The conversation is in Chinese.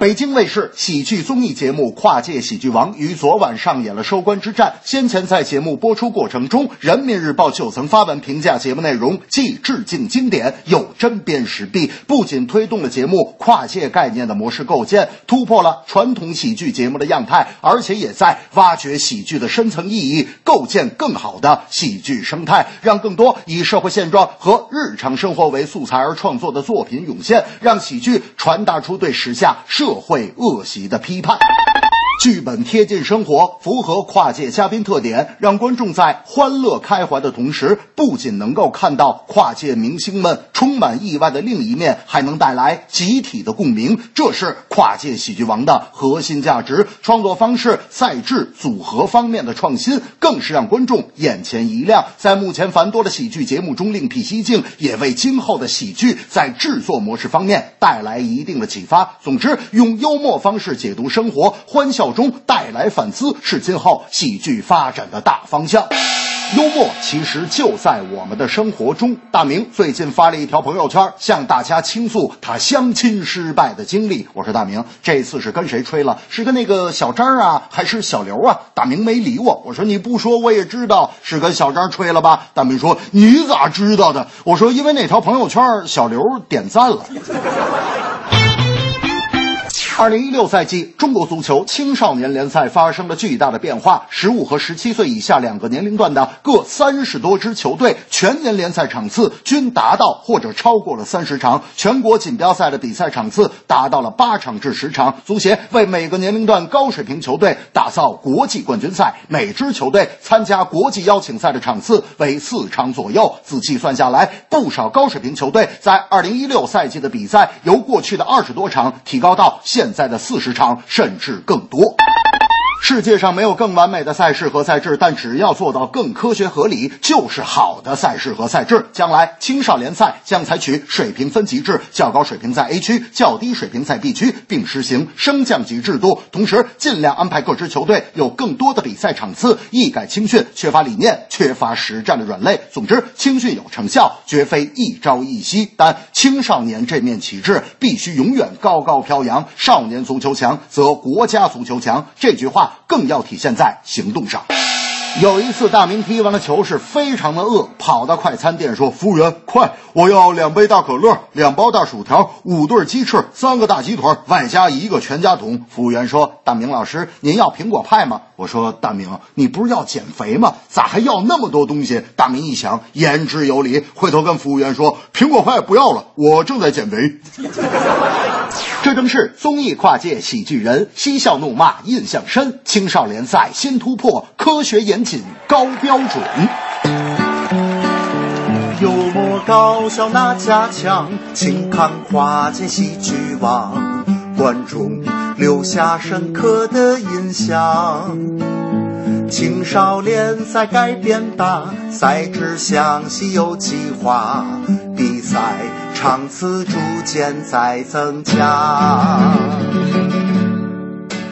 北京卫视喜剧综艺节目《跨界喜剧王》于昨晚上演了收官之战。先前在节目播出过程中，人民日报就曾发文评价节目内容既致敬经典，又针砭时弊，不仅推动了节目跨界概念的模式构建，突破了传统喜剧节目的样态，而且也在挖掘喜剧的深层意义，构建更好的喜剧生态，让更多以社会现状和日常生活为素材而创作的作品涌现，让喜剧传达出对时下社会恶习的批判。剧本贴近生活，符合跨界嘉宾特点，让观众在欢乐开怀的同时，不仅能够看到跨界明星们充满意外的另一面，还能带来集体的共鸣。这是跨界喜剧王的核心价值。创作方式、赛制、组合方面的创新，更是让观众眼前一亮。在目前繁多的喜剧节目中另辟蹊径，也为今后的喜剧在制作模式方面带来一定的启发。总之，用幽默方式解读生活，欢笑。中带来反思是今后喜剧发展的大方向。幽默其实就在我们的生活中。大明最近发了一条朋友圈，向大家倾诉他相亲失败的经历。我说大明，这次是跟谁吹了？是跟那个小张啊，还是小刘啊？大明没理我。我说你不说我也知道是跟小张吹了吧？大明说你咋知道的？我说因为那条朋友圈小刘点赞了。二零一六赛季，中国足球青少年联赛发生了巨大的变化。十五和十七岁以下两个年龄段的各三十多支球队，全年联赛场次均达到或者超过了三十场。全国锦标赛的比赛场次达到了八场至十场。足协为每个年龄段高水平球队打造国际冠军赛，每支球队参加国际邀请赛的场次为四场左右。仔细算下来，不少高水平球队在二零一六赛季的比赛由过去的二十多场提高到现。现在的四十场甚至更多。世界上没有更完美的赛事和赛制，但只要做到更科学合理，就是好的赛事和赛制。将来青少联赛将采取水平分级制，较高水平在 A 区，较低水平在 B 区，并实行升降级制度。同时，尽量安排各支球队有更多的比赛场次，一改青训缺乏理念、缺乏实战的软肋。总之，青训有成效，绝非一朝一夕。但青少年这面旗帜必须永远高高飘扬。少年足球强，则国家足球强。这句话。更要体现在行动上。有一次，大明踢完了球是非常的饿，跑到快餐店说：“服务员，快，我要两杯大可乐，两包大薯条，五对鸡翅，三个大鸡腿，外加一个全家桶。”服务员说：“大明老师，您要苹果派吗？”我说：“大明，你不是要减肥吗？咋还要那么多东西？”大明一想，言之有理，回头跟服务员说：“苹果派不要了，我正在减肥。”这正是综艺跨界喜剧人，嬉笑怒骂印象深，青少年赛新突破，科学严谨高标准，幽默搞笑那家强，请看跨界喜剧王，观众留下深刻的印象。青少年赛改变大，赛制详细有计划，比赛场次逐渐在增加。